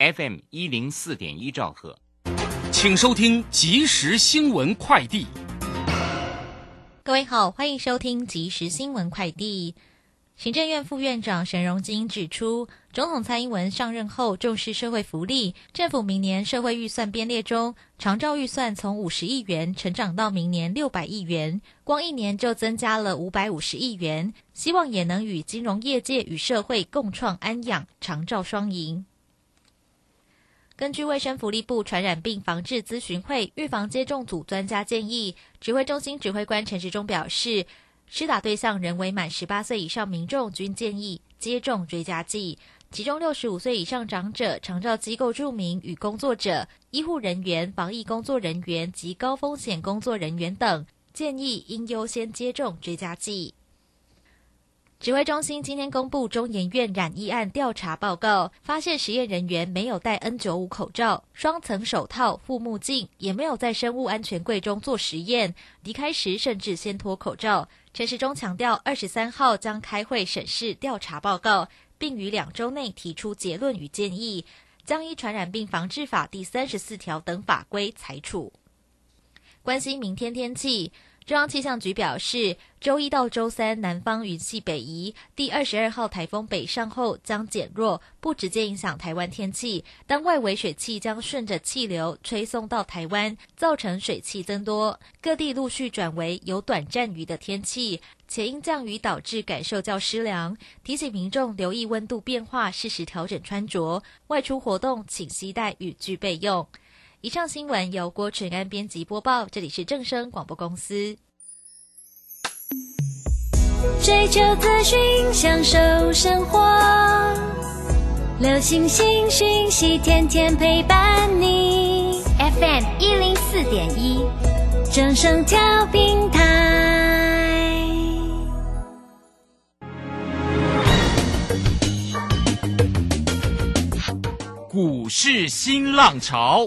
FM 一零四点一兆赫，请收听即时新闻快递。各位好，欢迎收听即时新闻快递。行政院副院长沈荣金指出，总统蔡英文上任后重视社会福利，政府明年社会预算编列中，长照预算从五十亿元成长到明年六百亿元，光一年就增加了五百五十亿元，希望也能与金融业界与社会共创安养长照双赢。根据卫生福利部传染病防治咨询会预防接种组专家建议，指挥中心指挥官陈时中表示，施打对象仍为满十八岁以上民众，均建议接种追加剂。其中，六十五岁以上长者、长照机构住民与工作者、医护人员、防疫工作人员及高风险工作人员等，建议应优先接种追加剂。指挥中心今天公布中研院染疫案调查报告，发现实验人员没有戴 N95 口罩、双层手套、护目镜，也没有在生物安全柜中做实验。离开时甚至先脱口罩。陈时中强调，二十三号将开会审视调查报告，并于两周内提出结论与建议，将依《传染病防治法》第三十四条等法规裁处。关心明天天气。中央气象局表示，周一到周三南方云系北移，第二十二号台风北上后将减弱，不直接影响台湾天气。但外围水汽将顺着气流吹送到台湾，造成水汽增多，各地陆续转为有短暂雨的天气，且因降雨导致感受较湿凉，提醒民众留意温度变化，适时调整穿着，外出活动请携带雨具备用。以上新闻由郭纯安编辑播报，这里是正声广播公司。追求资讯，享受生活，流星星讯息，天天陪伴你。FM 一零四点一，正声调平台。股市新浪潮。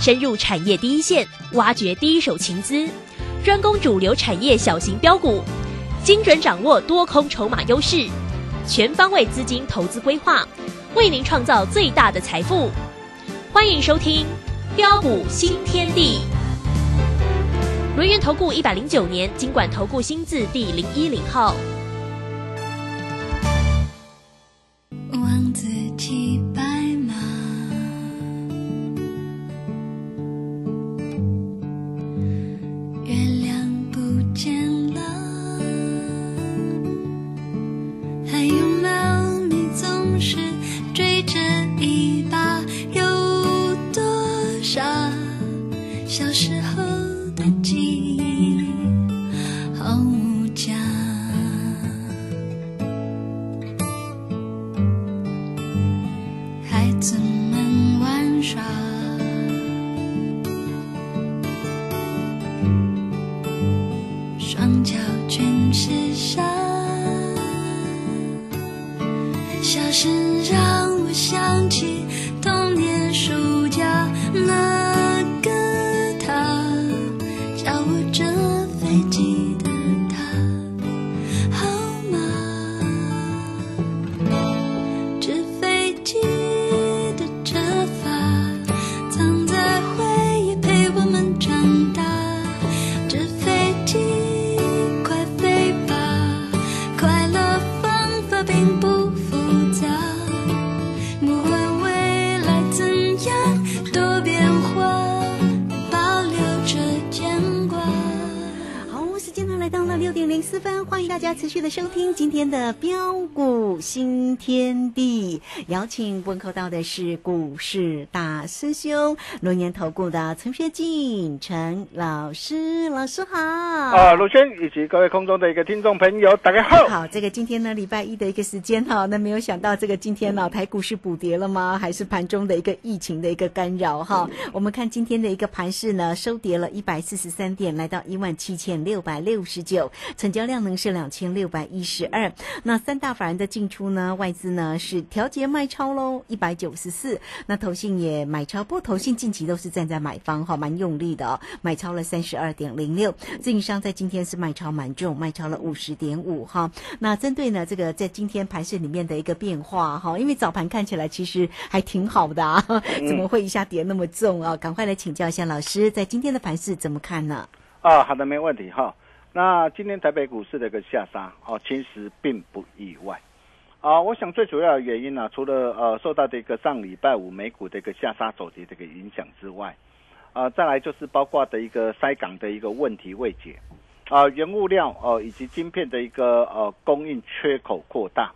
深入产业第一线，挖掘第一手情资，专攻主流产业小型标股，精准掌握多空筹码优势，全方位资金投资规划，为您创造最大的财富。欢迎收听《标股新天地》。轮源投顾一百零九年经管投顾新字第零一零号。小时候的记忆续的收听今天的标股新天地，邀请问候到的是股市大师兄龙年投顾的陈学进陈老师，老师好。啊，陆轩以及各位空中的一个听众朋友，大家好。好，这个今天呢，礼拜一的一个时间哈，那没有想到这个今天老，台股市补跌了吗？还是盘中的一个疫情的一个干扰哈？我们看今天的一个盘势呢，收跌了一百四十三点，来到一万七千六百六十九，成交量呢是两千六百一十二。那三大法人的进出呢，外资呢是调节卖超喽，一百九十四。那投信也买超，不过投信近期都是站在买方哈，蛮用力的哦，买超了三十二点零六。自营商在今天是卖超蛮重，卖超了五十点五哈。那针对呢这个在今天盘市里面的一个变化哈，因为早盘看起来其实还挺好的啊，怎么会一下跌那么重啊？赶快来请教一下老师，在今天的盘市怎么看呢？啊，好的，没问题哈。那今天台北股市的一个下杀哦，其实并不意外啊。我想最主要的原因呢，除了呃受到这个上礼拜五美股的一个下杀走跌这个影响之外，啊，再来就是包括的一个塞港的一个问题未解啊，原物料哦以及晶片的一个呃供应缺口扩大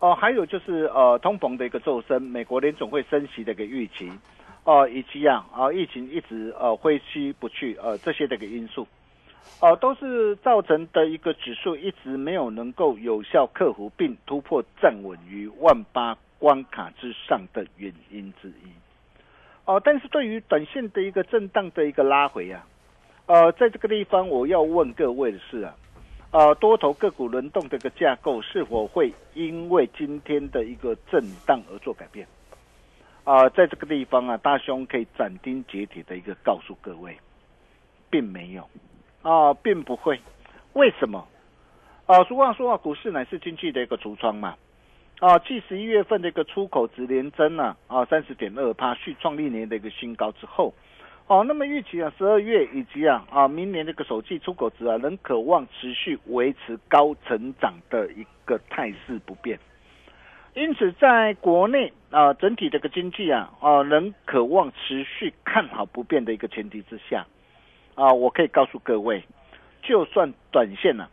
哦，还有就是呃通膨的一个骤升，美国联总会升息的一个预期哦，以及啊啊疫情一直呃挥之不去呃这些的一个因素。哦，都是造成的一个指数一直没有能够有效克服并突破站稳于万八关卡之上的原因之一。哦，但是对于短线的一个震荡的一个拉回啊，呃，在这个地方我要问各位的是啊，呃，多头个股轮动的一个架构是否会因为今天的一个震荡而做改变？啊，在这个地方啊，大兄可以斩钉截铁的一个告诉各位，并没有。啊，并不会，为什么？啊，俗话说啊，股市乃是经济的一个橱窗嘛。啊，继十一月份的一个出口值连增啊，啊，三十点二趴，续创历年的一个新高之后，哦，那么预期啊，十二月以及啊啊明年这个首季出口值啊，仍渴望持续维持高成长的一个态势不变。因此，在国内啊，整体这个经济啊啊，仍渴望持续看好不变的一个前提之下。啊，我可以告诉各位，就算短线呢，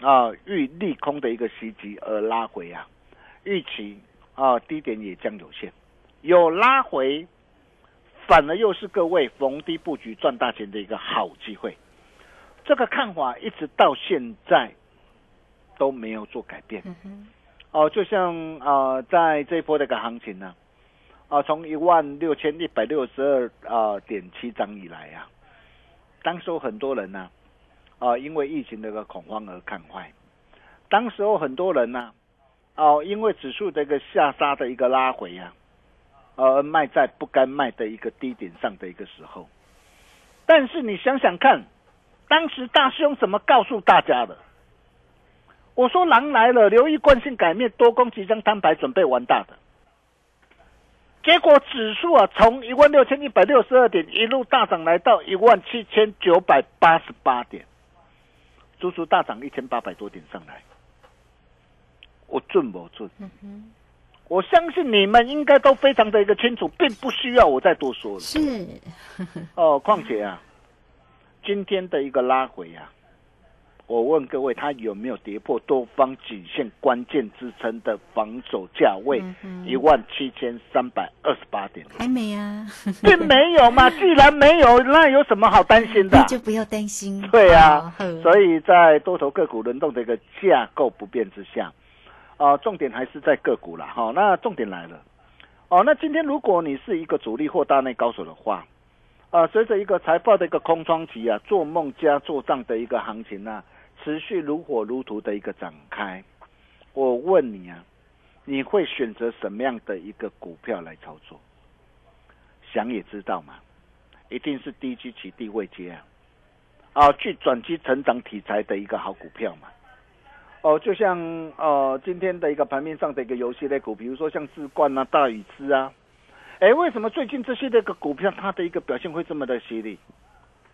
啊遇利空的一个袭击而拉回啊，预期啊低点也将有限，有拉回，反而又是各位逢低布局赚大钱的一个好机会。这个看法一直到现在都没有做改变。哦，就像啊，在这一波的一个行情呢，啊从一万六千一百六十二啊点七涨以来啊。当时候很多人呢，啊，因为疫情的一个恐慌而看坏。当时候很多人呢，哦，因为指数的一个下杀的一个拉回啊，而卖在不该卖的一个低点上的一个时候。但是你想想看，当时大兄怎么告诉大家的？我说狼来了，留意惯性改面，多空即将摊牌，准备完大的。结果指数啊，从一万六千一百六十二点一路大涨，来到一万七千九百八十八点，足足大涨一千八百多点上来。我准不准？我相信你们应该都非常的一个清楚，并不需要我再多说了。是哦，况且啊，今天的一个拉回啊。我问各位，它有没有跌破多方颈线关键支撑的防守价位一万七千三百二十八点？还没啊，并没有嘛。既然没有，那有什么好担心的？就不要担心。对啊，所以在多头个股轮动的一个架构不变之下，啊，重点还是在个股了。好，那重点来了。哦，那今天如果你是一个主力或大内高手的话，啊，随着一个财报的一个空窗期啊，做梦加做账的一个行情啊。持续如火如荼的一个展开，我问你啊，你会选择什么样的一个股票来操作？想也知道嘛，一定是低基起低位接啊，啊，去转机成长题材的一个好股票嘛。哦，就像呃今天的一个盘面上的一个游戏类股，比如说像智冠啊、大禹之啊，哎，为什么最近这些的一个股票它的一个表现会这么的犀利？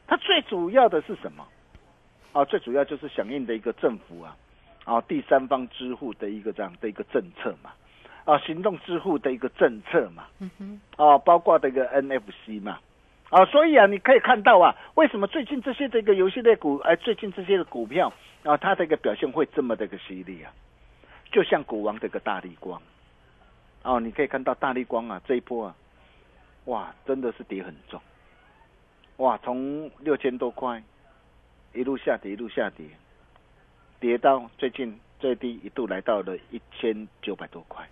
它最主要的是什么？啊，最主要就是响应的一个政府啊，啊，第三方支付的一个这样的一个政策嘛，啊，行动支付的一个政策嘛，嗯哼，啊，包括这个 NFC 嘛，啊，所以啊，你可以看到啊，为什么最近这些这个游戏类股，哎，最近这些的股票啊，它的一个表现会这么的一个犀利啊？就像股王这个大力光，哦，你可以看到大力光啊，这一波啊，哇，真的是跌很重，哇，从六千多块一路下跌，一路下跌，跌到最近最低一度来到了一千九百多块。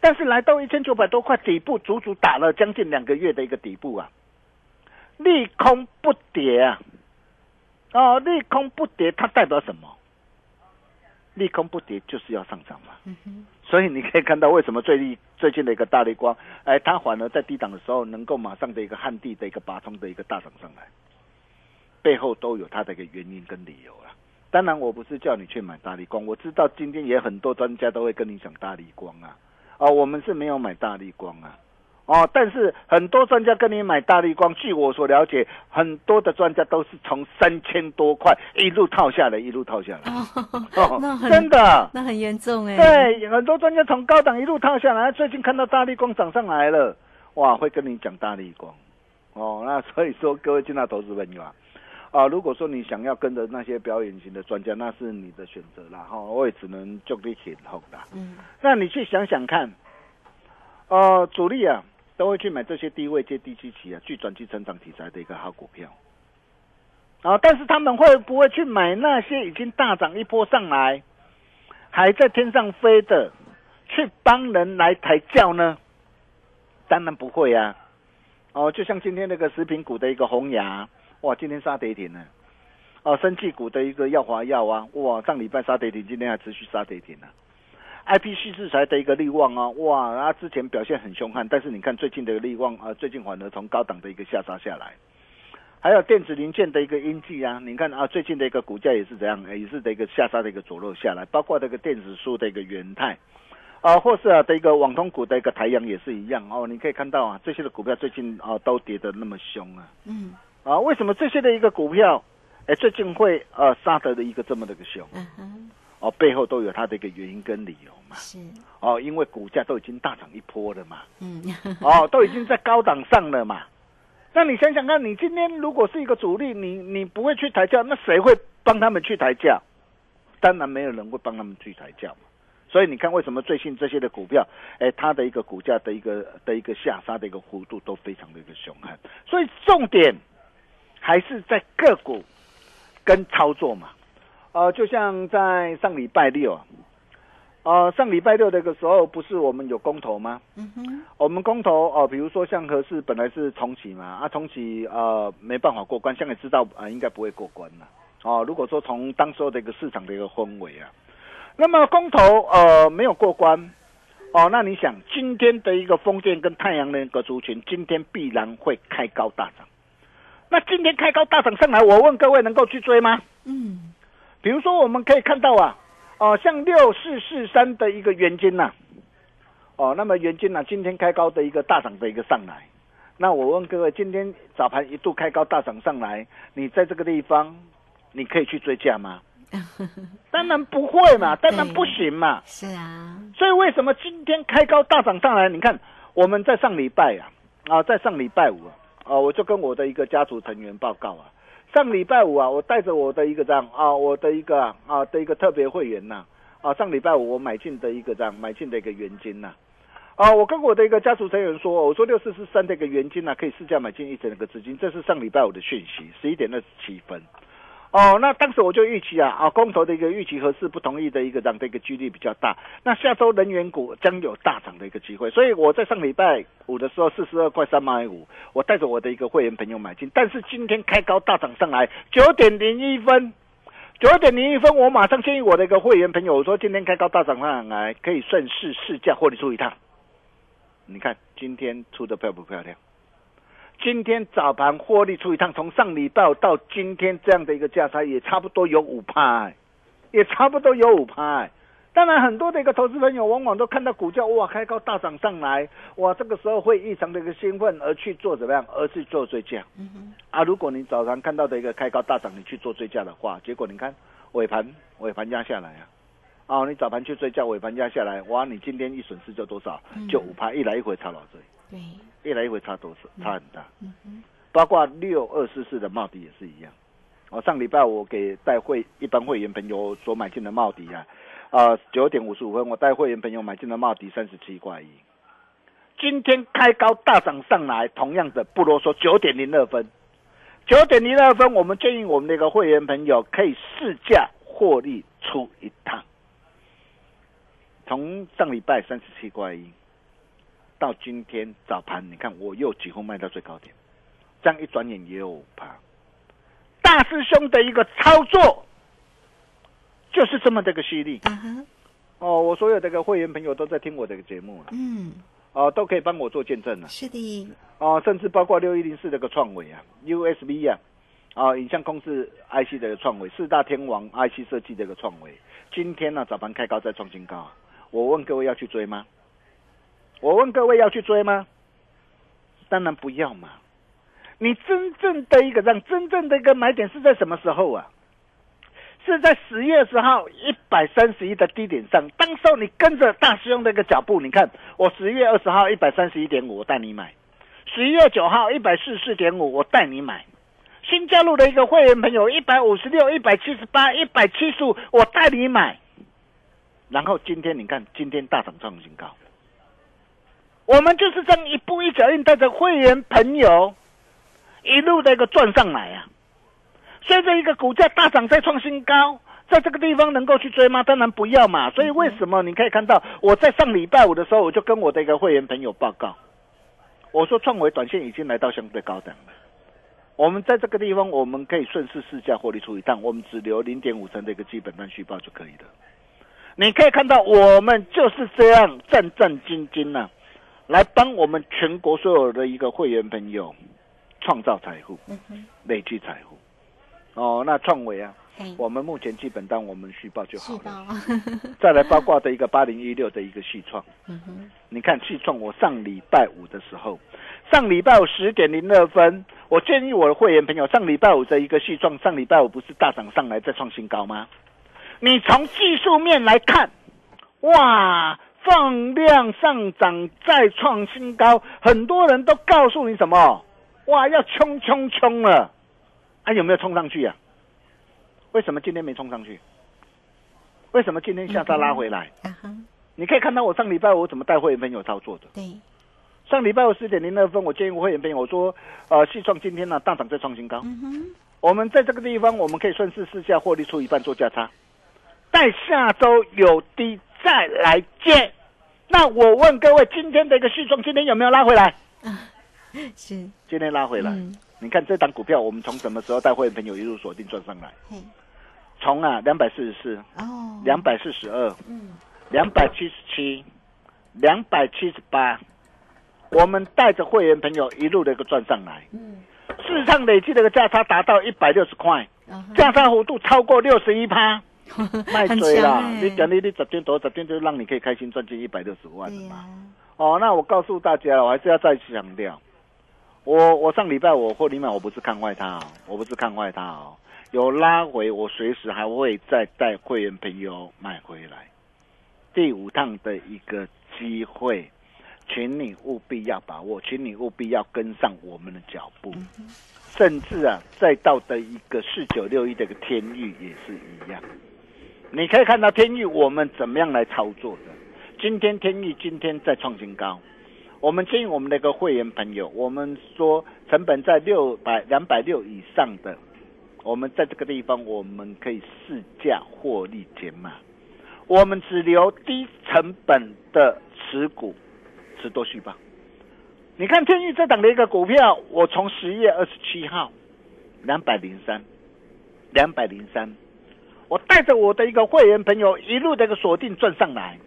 但是来到一千九百多块底部，足足打了将近两个月的一个底部啊。利空不跌啊，哦，利空不跌，它代表什么？利空不跌就是要上涨嘛。所以你可以看到为什么最近最近的一个大利光，哎，它反而在低档的时候能够马上的一个旱地的一个拔冲的一个大涨上来，背后都有它的一个原因跟理由了。当然，我不是叫你去买大力光，我知道今天也很多专家都会跟你讲大力光啊，哦，我们是没有买大力光啊。哦，但是很多专家跟你买大力光，据我所了解，很多的专家都是从三千多块一路套下来，一路套下来。哦，那很真的，那很严重哎。对，很多专家从高档一路套下来，最近看到大力光涨上来了，哇，会跟你讲大力光。哦，那所以说各位进到投资朋友啊，啊，如果说你想要跟着那些表演型的专家，那是你的选择啦。哈，我也只能就你起哄啦。嗯，那你去想想看，呃，主力啊。都会去买这些低位接低基期啊，具转机成长题材的一个好股票啊，但是他们会不会去买那些已经大涨一波上来，还在天上飞的，去帮人来抬轿呢？当然不会啊！哦，就像今天那个食品股的一个红牙，哇，今天杀跌停呢。哦，生技股的一个耀华药啊，哇，上礼拜杀跌停，今天还持续杀跌停了。I P C 制裁的一个利旺啊，哇，它之前表现很凶悍，但是你看最近的利旺啊，最近反而从高档的一个下杀下来。还有电子零件的一个英记啊，你看啊，最近的一个股价也是怎样，也是的一个下杀的一个着落下来。包括这个电子书的一个元泰啊，或是啊的一个网通股的一个台阳也是一样哦。你可以看到啊，这些的股票最近啊都跌得那么凶啊。嗯。啊，为什么这些的一个股票，哎，最近会呃杀得的一个这么的个凶？嗯哼。哦，背后都有它的一个原因跟理由嘛。是哦，因为股价都已经大涨一波了嘛。嗯。哦，都已经在高档上了嘛。那你想想看，你今天如果是一个主力，你你不会去抬价，那谁会帮他们去抬价？当然没有人会帮他们去抬价嘛。所以你看，为什么最近这些的股票，哎，它的一个股价的一个的一个下杀的一个幅度都非常的一个凶悍。所以重点还是在个股跟操作嘛。呃，就像在上礼拜六，呃，上礼拜六那个时候，不是我们有公投吗？嗯哼，我们公投哦，比如说像合适本来是重启嘛，啊，重启呃没办法过关，现在知道啊，应该不会过关了。哦，如果说从当时候的一个市场的一个氛围啊，那么公投呃没有过关，哦，那你想今天的一个风电跟太阳能一个族群，今天必然会开高大涨。那今天开高大涨上来，我问各位能够去追吗？嗯。比如说，我们可以看到啊，哦，像六四四三的一个元金呐，哦，那么元金呐，今天开高的一个大涨的一个上来，那我问各位，今天早盘一度开高大涨上来，你在这个地方，你可以去追价吗？当然不会嘛，当然不行嘛。是啊。所以为什么今天开高大涨上来？你看我们在上礼拜啊，啊，在上礼拜五啊，啊我就跟我的一个家族成员报告啊。上礼拜五啊，我带着我的一个这样啊，我的一个啊的一个特别会员呐啊，上礼拜五我买进的一个这样买进的一个原金呐啊，我跟我的一个家族成员说，我说六四四三的一个原金呐，可以试价买进一整个资金，这是上礼拜五的讯息，十一点二十七分。哦，那当时我就预期啊，啊，公投的一个预期合适不同意的一个涨的一个几率比较大。那下周能源股将有大涨的一个机会，所以我在上礼拜五的时候四十二块三毛五，我带着我的一个会员朋友买进。但是今天开高大涨上来九点零一分，九点零一分，我马上建议我的一个会员朋友，我说今天开高大涨上来可以顺势试价获利出一趟。你看今天出的漂不漂亮？今天早盘获利出一趟，从上礼拜到今天这样的一个价差，也差不多有五拍，也差不多有五拍。当然，很多的一个投资朋友往往都看到股价哇开高大涨上来，哇这个时候会异常的一个兴奋而去做怎么样？而去做追价。啊，如果你早上看到的一个开高大涨，你去做追加的话，结果你看尾盘尾盘压下来啊，哦你早盘去追价，尾盘压下来，哇你今天一损失就多少？就五拍，一来一回差老多。对。一来一回差多少？差很大。包括六二四四的帽底也是一样。哦，上礼拜我给带会一般会员朋友所买进的帽底啊，啊九点五十五分我带会员朋友买进的帽底三十七块一，今天开高大涨上来，同样的不啰嗦，九点零二分，九点零二分，我们建议我们那个会员朋友可以试驾获利出一趟。从上礼拜三十七块一到今天早盘，你看我又几乎卖到最高点，这样一转眼也有五趴。大师兄的一个操作就是这么的一个犀利。啊哈，哦，我所有的一个会员朋友都在听我这个节目了，嗯，哦，都可以帮我做见证了。是的，哦，甚至包括六一零四这个创维啊，USB 啊，啊，影像公司 IC 的创维，四大天王 IC 设计的一个创维，今天呢早盘开高再创新高啊，我问各位要去追吗？我问各位要去追吗？当然不要嘛！你真正的一个让真正的一个买点是在什么时候啊？是在十月十号一百三十一的低点上，当时候你跟着大师兄的一个脚步，你看我十月二十号一百三十一点五，我带你买；十一月九号一百四十四点五，我带你买。新加入的一个会员朋友一百五十六、一百七十八、一百七十五，我带你买。然后今天你看，今天大涨创新高。我们就是这样一步一脚印，带着会员朋友一路的一个赚上来啊。随着一个股价大涨再创新高，在这个地方能够去追吗？当然不要嘛。所以为什么你可以看到我在上礼拜五的时候，我就跟我的一个会员朋友报告，我说创维短线已经来到相对高档了。我们在这个地方，我们可以顺势试价获利出一趟，我们只留零点五成的一个基本单续报就可以了。你可以看到，我们就是这样战战兢兢呐、来帮我们全国所有的一个会员朋友创造财富、累积财富。哦，那创维啊，我们目前基本当我们续报就好了。再来包括的一个八零一六的一个续创，嗯，你看续创，我上礼拜五的时候，上礼拜五十点零二分，我建议我的会员朋友，上礼拜五的一个续创，上礼拜五不是大涨上来再创新高吗？你从技术面来看，哇，放量上涨再创新高，很多人都告诉你什么？哇，要冲冲冲了，啊，有没有冲上去啊？为什么今天没冲上去？为什么今天下杀拉回来？你可以看到我上礼拜我怎么带会员朋友操作的。对，上礼拜我十点零二分，我建议我会员朋友我说，呃，细创今天呢大涨再创新高，我们在这个地方我们可以顺势试下获利出一半做价差，待下周有低再来接。那我问各位，今天的一个细创今天有没有拉回来？是，今天拉回来，嗯，你看这档股票我们从什么时候带会员朋友一路锁定赚上来？嘿，从啊两百四十四、哦，两百四十二、嗯，两百七十七、两百七十八，我们带着会员朋友一路的一个赚上来，嗯，市场累计的一个价差达到一百六十块，价差幅度超过六十一趴，卖很追啦！欸你讲你你十天多十天就让你可以开心赚进一百六十万的嘛？哦，那我告诉大家，我还是要再强调，我我上礼拜我获利买，我不是看坏它哦，我不是看坏它哦，有拉回，我随时还会再带会员朋友买回来。第五趟的一个机会，请你务必要把握，请你务必要跟上我们的脚步，甚至啊，再到的一个四九六一的一个天域也是一样。你可以看到天域我们怎么样来操作的。今天天域今天再创新高，我们建议我们的一个会员朋友，我们说成本在六百两百六以上的，我们在这个地方我们可以试价获利减码，我们只留低成本的持股，持多续报。你看天域这档的一个股票，我从十月二十七号两百零三，两百零三，我带着我的一个会员朋友一路的一个锁定赚上来。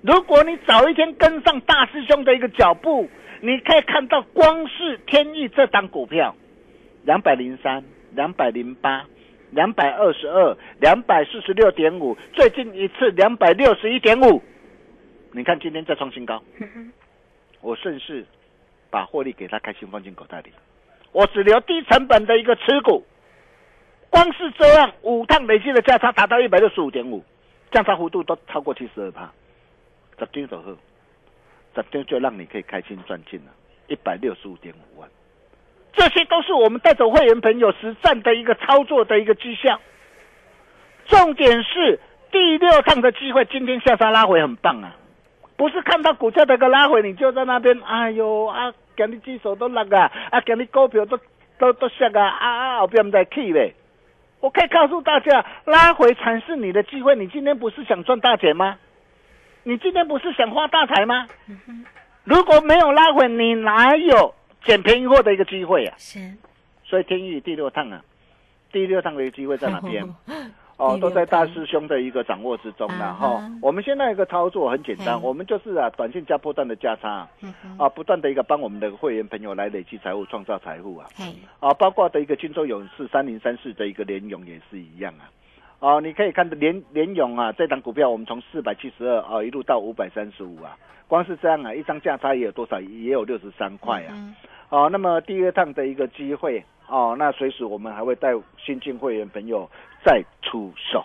如果你早一天跟上大师兄的一个脚步，你可以看到光是天意这档股票，两百零三、两百零八、两百二十二、两百四十六点五，最近一次两百六十一点五。你看今天再创新高，我顺势把获利给他开心放进口袋里，我只留低成本的一个持股，光是这样五趟累计的价差达到一百六十五点五，价差幅度都超过七十二帕。十天手后，十天就让你可以开心赚进了一百六十五点五万。这些都是我们带走会员朋友实战的一个操作的一个绩效。重点是第六趟的机会，今天下杀拉回很棒啊！不是看到股价的一个拉回，你就在那边，哎呦啊，给你举手都落啊，啊，给你股票都都都下啊，啊啊，后边在气嘞。我可以告诉大家，拉回才是你的机会。你今天不是想赚大钱吗？你今天不是想发大财吗？如果没有拉回，你哪有捡便宜货的一个机会啊？是，所以天宇第六趟啊，第六趟的一个机会在哪边？六都在大趟师兄的一个掌握之中了啊哈、我们现在一个操作很简单，我们就是啊，短线加波段的价差。嗯啊，不断的一个帮我们的会员朋友来累积财富、创造财富啊。嘿，啊，包括的一个金州勇士三零三四的一个联勇也是一样啊。哦、你可以看到联联勇啊，这档股票我们从四百七十二啊一路到五百三十五啊，光是这样啊，一张价差也有多少？也有六十三块啊。嗯哦，那么第二趟的一个机会哦，那随时我们还会带新进会员朋友再出手。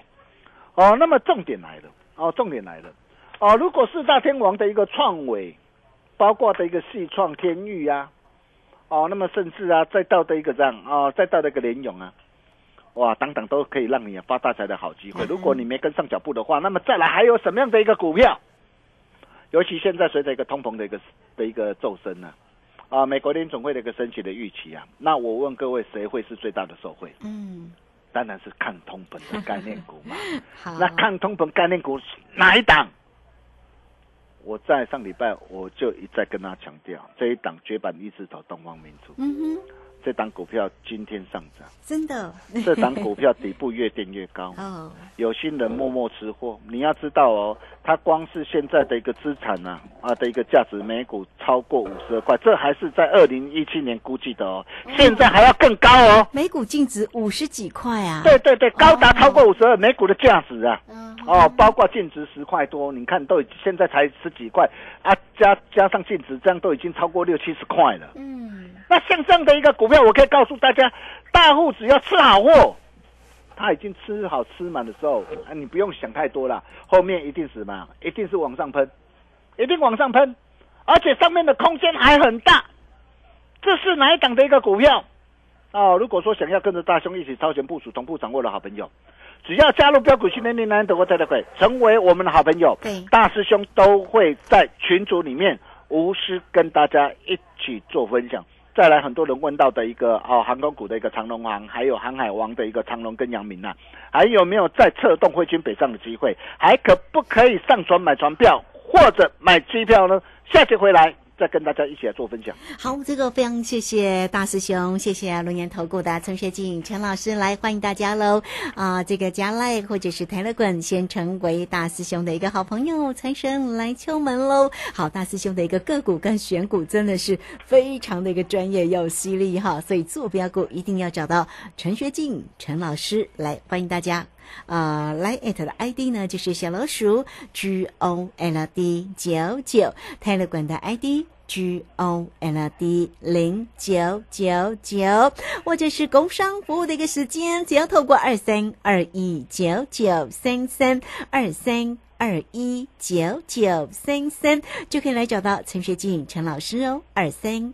哦，那么重点来了，哦，重点来了，哦，如果四大天王的一个创伟，包括的一个戏创天域啊，哦，那么甚至啊，再到的一个这样哦，再到的一个联勇啊，哇，等等都可以让你发大财的好机会。嗯如果你没跟上脚步的话，那么再来还有什么样的一个股票？尤其现在随着一个通膨的一个的一个骤升呢、啊，美国联总会的一个升息的预期啊，那我问各位，谁会是最大的受惠？嗯，当然是抗通膨的概念股嘛。好，那抗通膨概念股哪一档？我在上礼拜我就一再跟他强调，这一档绝版一字头东方明珠，嗯哼，这档股票今天上涨，真的，这档股票底部越垫越高。哦，有心人默默吃货，你要知道哦，它光是现在的一个资产啊啊的一个价值，每股超过五十二块，这还是在二零一七年估计的哦，现在还要更高哦。每股净值五十几块啊，对对对，高达超过五十二，每股的价值啊，嗯，哦，包括净值十块多，你看都已现在才十几块啊，加加上净值，这样都已经超过六七十块了。嗯，那像这样的一个股票，我可以告诉大家，大户只要吃好货，他已经吃好吃满的时候，啊，你不用想太多了，后面一定什么，一定是往上喷，一定往上喷，而且上面的空间还很大。这是哪一档的一个股票？哦，如果说想要跟着大兄一起超前部署、同步掌握的好朋友，只要加入标股训练营南德国特特会，成为我们的好朋友，对大师兄都会在群组里面无私跟大家一起做分享。再来，很多人问到的一个哦，航空股的一个长龙航，还有航海王的一个长龙跟杨明啊，还有没有再策动汇军北上的机会？还可不可以上船买船票或者买机票呢？下期回来再跟大家一起来做分享。好，这个非常谢谢大师兄，谢谢龙岩投顾的陈学静陈老师来欢迎大家喽！啊，这个加赖或者是台乐滚，先成为大师兄的一个好朋友，财神来敲门喽！好，大师兄的一个个股跟选股真的是非常的一个专业又犀利哈，所以坐标股一定要找到陈学静陈老师来欢迎大家。呃，来 at 的 ID 呢就是小老鼠 G O L D 九九，泰勒管的 ID。G O L D 零九九九，或者是工商服务的一个时间，只要透过二三二一九九三三二三二一九九三三，就可以来找到陈学静陈老师哦，二三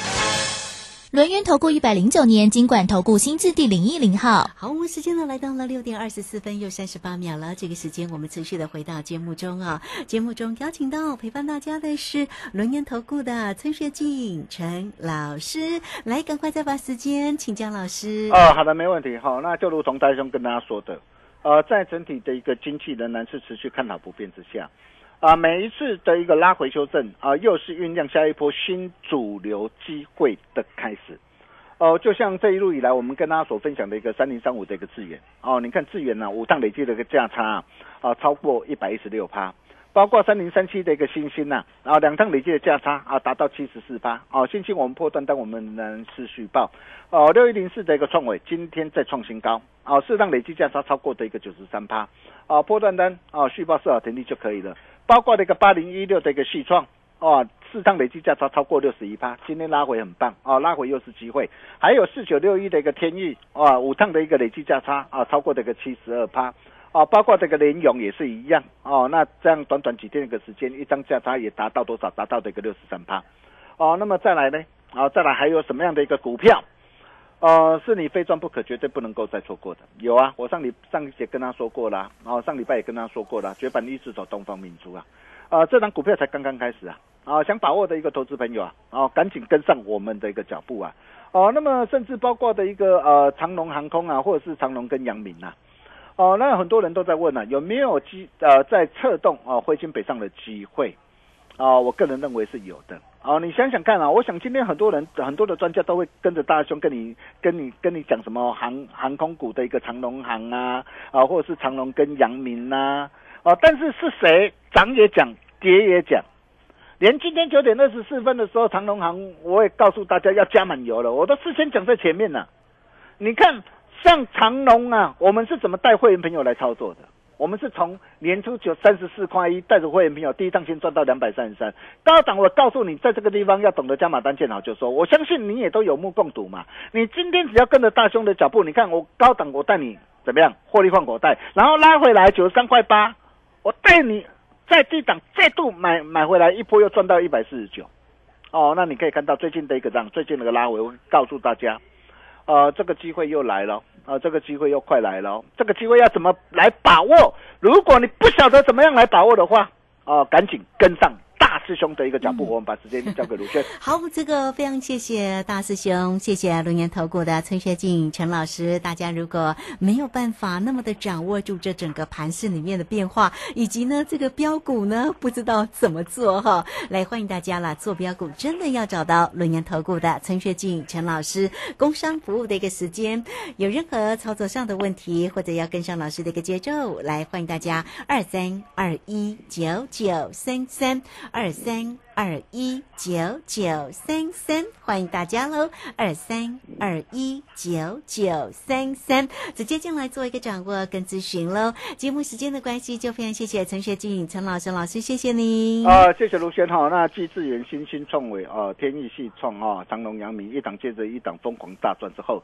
轮源投顾一百零九年金管投顾新字第零一零号。好，我们时间呢来到了六点二十四分又三十八秒了。这个时间我们持续的回到节目中啊，节目中邀请到陪伴大家的是轮源投顾的崔学进陈老师，来赶快再把时间请江老师。哦，好的，没问题。好，那就如同戴兄跟大家说的，呃，在整体的一个经济仍然是持续看好不变之下，啊、每一次的一个拉回修正啊、又是酝酿下一波新主流机会的开始。哦、就像这一路以来，我们跟大家所分享的一个三零三五的一个智源哦，你看智源呢、五趟累计的一个价差啊，超过一百一十六趴，包括三零三七的一个星星呐、啊，两趟累计的价差啊达到七十四趴，哦，星星我们破断单我们能是续报，哦，六一零四的一个创伟今天再创新高，哦，四趟累计价差超过的一个九十三趴，啊，破断单啊续报设好停利就可以了，包括那个八零一六的一个细创。哦，市场累计价差超过六十一趴，今天拉回很棒哦，拉回又是机会。还有四九六一的一个天域，啊，五趟的一个累计价差啊，超过这个七十二趴。哦，包括这个联勇也是一样哦，那这样短短几天的一个时间，一张价差也达到多少？达到这个六十三趴。哦，那么再来呢？啊、再来还有什么样的一个股票？呃，是你非赚不可，绝对不能够再错过的。有啊，我上礼上一节跟他说过啦，然、后上礼拜也跟他说过了，绝版一直走东方明珠啊。啊，这档股票才刚刚开始啊，啊，想把握的一个投资朋友啊，啊，赶紧跟上我们的一个脚步啊，哦、那么甚至包括的一个呃长龙航空啊，或者是长龙跟阳明啊，哦、那很多人都在问啊，有没有机呃在策动啊灰金北上的机会？啊、我个人认为是有的。哦，你想想看啊，我想今天很多人很多的专家都会跟着大兄跟你跟你跟你讲什么航航空股的一个长龙航啊，啊，或者是长龙跟阳明呐、啊，哦，但是是谁涨也讲，跌也讲，连今天九点二十四分的时候，长龙航我也告诉大家要加满油了，我都事先讲在前面了。你看，像长龙啊，我们是怎么带会员朋友来操作的？我们是从年初九三十四块一带着会员朋友第一趟先赚到两百三十三，高档我告诉你，在这个地方要懂得加码单见好就说，我相信你也都有目共睹嘛。你今天只要跟着大兄的脚步，你看我高档我带你怎么样获利换口袋，然后拉回来九十三块八，我带你在低档再度买买回来一波又赚到一百四十九，哦，那你可以看到最近的一个涨，最近的一个拉回，我告诉大家，呃，这个机会又来了。啊，这个机会又快来了，这个机会要怎么来把握？如果你不晓得怎么样来把握的话，啊、赶紧跟上大师兄的一个脚步。我们把时间 交给卢轩。好，这个非常谢谢大师兄，谢谢龙岩投顾的崔学进陈老师。大家如果没有办法那么的掌握住这整个盘市里面的变化，以及呢这个标股呢不知道怎么做哈，来欢迎大家啦！做标股真的要找到龙岩投顾的陈学进陈老师，工商服务的一个时间，有任何操作上的问题或者要跟上老师的一个节奏，来欢迎大家二三二一九九三三二二三。二一九九三三，欢迎大家喽！二三二一九九三三，直接进来做一个掌握跟咨询喽。节目时间的关系，就非常谢谢陈学静陈老师老师，谢谢你。啊、谢谢卢轩哈。那继智源、新兴创伟啊、天意系创啊、长隆、阳明一档接着一档疯狂大赚之后，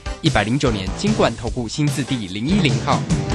一百零九年金管投顾新字第零一零号。